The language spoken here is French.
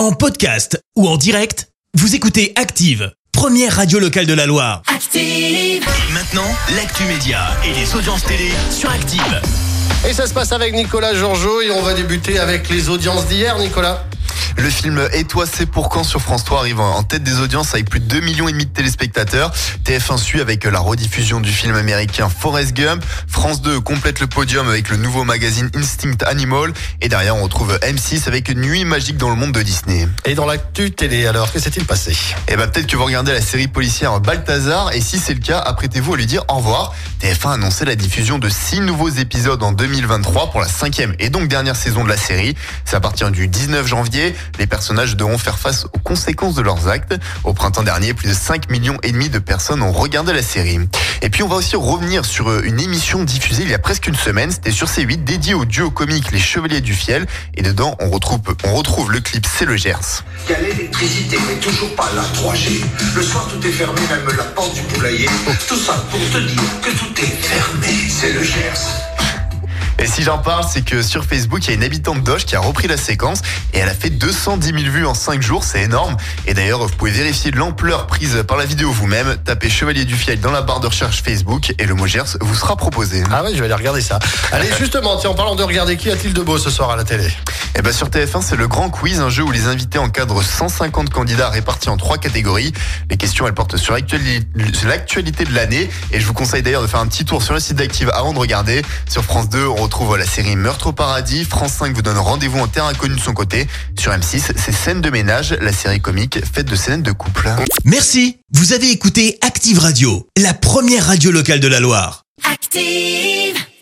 En podcast ou en direct, vous écoutez Active, première radio locale de la Loire. Active. Et maintenant, l'actu média et les audiences télé sur Active. Et ça se passe avec Nicolas Georgeot et on va débuter avec les audiences d'hier, Nicolas. Le film Et toi c'est pour quand sur France 3 arrive en tête des audiences avec plus de 2 millions et demi de téléspectateurs. TF1 suit avec la rediffusion du film américain Forrest Gump. France 2 complète le podium avec le nouveau magazine Instinct Animal. Et derrière on retrouve M6 avec Nuit magique dans le monde de Disney. Et dans l'actu télé, alors, que s'est-il passé? Et bah peut-être que vous regardez la série policière Balthazar et si c'est le cas, apprêtez-vous à lui dire au revoir. TF1 a annoncé la diffusion de 6 nouveaux épisodes en 2023 pour la cinquième et donc dernière saison de la série. C'est à partir du 19 janvier. Les personnages devront faire face aux conséquences de leurs actes. Au printemps dernier, plus de 5 millions et demi de personnes ont regardé la série. Et puis on va aussi revenir sur euh, une émission diffusée il y a presque une semaine. C'était sur C8 dédiée au duo comique Les Chevaliers du Fiel. Et dedans, on retrouve, on retrouve le clip C'est le Gers. Il y a l'électricité, mais toujours pas la 3G. Le soir, tout est fermé, même la porte du poulailler. Tout ça pour te dire que tout est fermé. C'est le Gers. Et si j'en parle, c'est que sur Facebook, il y a une habitante d'Oche qui a repris la séquence et elle a fait 210 000 vues en 5 jours, c'est énorme. Et d'ailleurs, vous pouvez vérifier l'ampleur prise par la vidéo vous-même. Tapez Chevalier du Fiel dans la barre de recherche Facebook et le mot Gers vous sera proposé. Ah ouais, je vais aller regarder ça. Allez, justement, tiens, en parlant de regarder, qui a-t-il de beau ce soir à la télé? Et ben sur TF1, c'est le grand quiz, un jeu où les invités encadrent 150 candidats répartis en trois catégories. Les questions, elles portent sur l'actualité de l'année. Et je vous conseille d'ailleurs de faire un petit tour sur le site d'Active avant de regarder. Sur France 2, on retrouve la série Meurtre au paradis. France 5 vous donne rendez-vous en terre inconnue de son côté. Sur M6, c'est Scène de ménage, la série comique faite de scènes de couple. Merci, vous avez écouté Active Radio, la première radio locale de la Loire. Active.